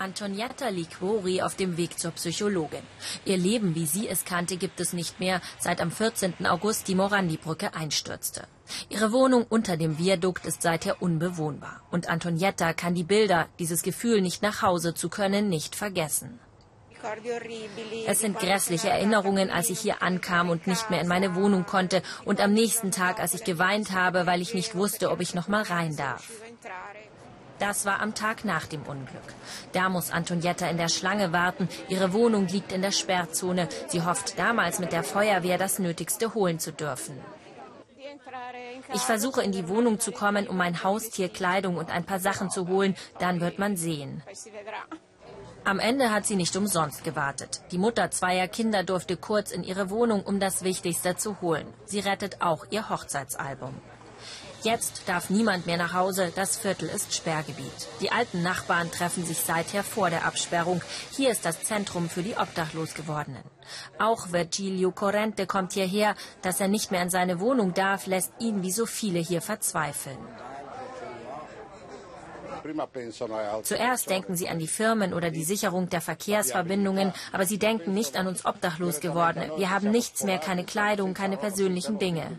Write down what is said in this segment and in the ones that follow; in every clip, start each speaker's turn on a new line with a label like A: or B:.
A: Antonietta Liquori auf dem Weg zur Psychologin. Ihr Leben, wie sie es kannte, gibt es nicht mehr, seit am 14. August die Morandi-Brücke einstürzte. Ihre Wohnung unter dem Viadukt ist seither unbewohnbar. Und Antonietta kann die Bilder, dieses Gefühl, nicht nach Hause zu können, nicht vergessen. Es sind grässliche Erinnerungen, als ich hier ankam und nicht mehr in meine Wohnung konnte und am nächsten Tag, als ich geweint habe, weil ich nicht wusste, ob ich noch mal rein darf. Das war am Tag nach dem Unglück. Da muss Antonietta in der Schlange warten. Ihre Wohnung liegt in der Sperrzone. Sie hofft damals mit der Feuerwehr das Nötigste holen zu dürfen. Ich versuche in die Wohnung zu kommen, um mein Haustier Kleidung und ein paar Sachen zu holen. Dann wird man sehen. Am Ende hat sie nicht umsonst gewartet. Die Mutter zweier Kinder durfte kurz in ihre Wohnung, um das Wichtigste zu holen. Sie rettet auch ihr Hochzeitsalbum. Jetzt darf niemand mehr nach Hause, das Viertel ist Sperrgebiet. Die alten Nachbarn treffen sich seither vor der Absperrung. Hier ist das Zentrum für die Obdachlosgewordenen. Auch Virgilio Corrente kommt hierher. Dass er nicht mehr in seine Wohnung darf, lässt ihn wie so viele hier verzweifeln. Zuerst denken sie an die Firmen oder die Sicherung der Verkehrsverbindungen, aber sie denken nicht an uns Obdachlosgewordene. Wir haben nichts mehr, keine Kleidung, keine persönlichen Dinge.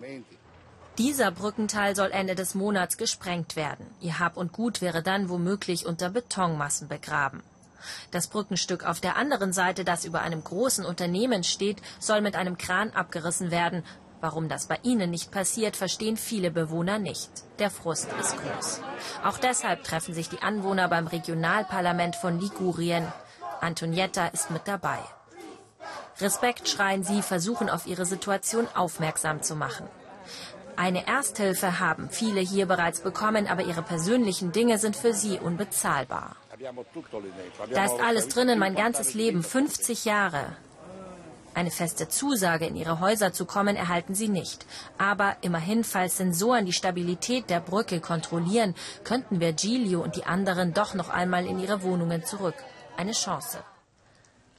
A: Dieser Brückenteil soll Ende des Monats gesprengt werden. Ihr Hab und Gut wäre dann womöglich unter Betonmassen begraben. Das Brückenstück auf der anderen Seite, das über einem großen Unternehmen steht, soll mit einem Kran abgerissen werden. Warum das bei ihnen nicht passiert, verstehen viele Bewohner nicht. Der Frust ist groß. Auch deshalb treffen sich die Anwohner beim Regionalparlament von Ligurien. Antonietta ist mit dabei. Respekt schreien sie, versuchen auf ihre Situation aufmerksam zu machen. Eine Ersthilfe haben viele hier bereits bekommen, aber ihre persönlichen Dinge sind für sie unbezahlbar. Da ist alles drinnen, mein ganzes Leben, 50 Jahre. Eine feste Zusage, in ihre Häuser zu kommen, erhalten sie nicht. Aber immerhin, falls Sensoren die Stabilität der Brücke kontrollieren, könnten Virgilio und die anderen doch noch einmal in ihre Wohnungen zurück. Eine Chance.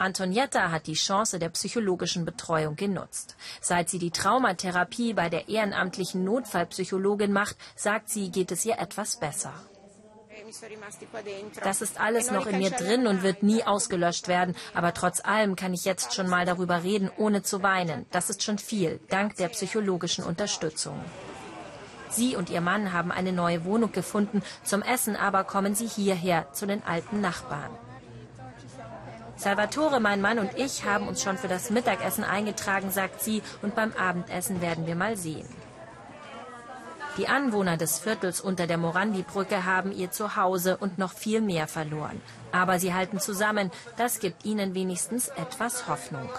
A: Antonietta hat die Chance der psychologischen Betreuung genutzt. Seit sie die Traumatherapie bei der ehrenamtlichen Notfallpsychologin macht, sagt sie, geht es ihr etwas besser. Das ist alles noch in mir drin und wird nie ausgelöscht werden. Aber trotz allem kann ich jetzt schon mal darüber reden, ohne zu weinen. Das ist schon viel, dank der psychologischen Unterstützung. Sie und ihr Mann haben eine neue Wohnung gefunden. Zum Essen aber kommen sie hierher zu den alten Nachbarn. Salvatore, mein Mann und ich haben uns schon für das Mittagessen eingetragen, sagt sie, und beim Abendessen werden wir mal sehen. Die Anwohner des Viertels unter der Morandi-Brücke haben ihr Zuhause und noch viel mehr verloren. Aber sie halten zusammen. Das gibt ihnen wenigstens etwas Hoffnung.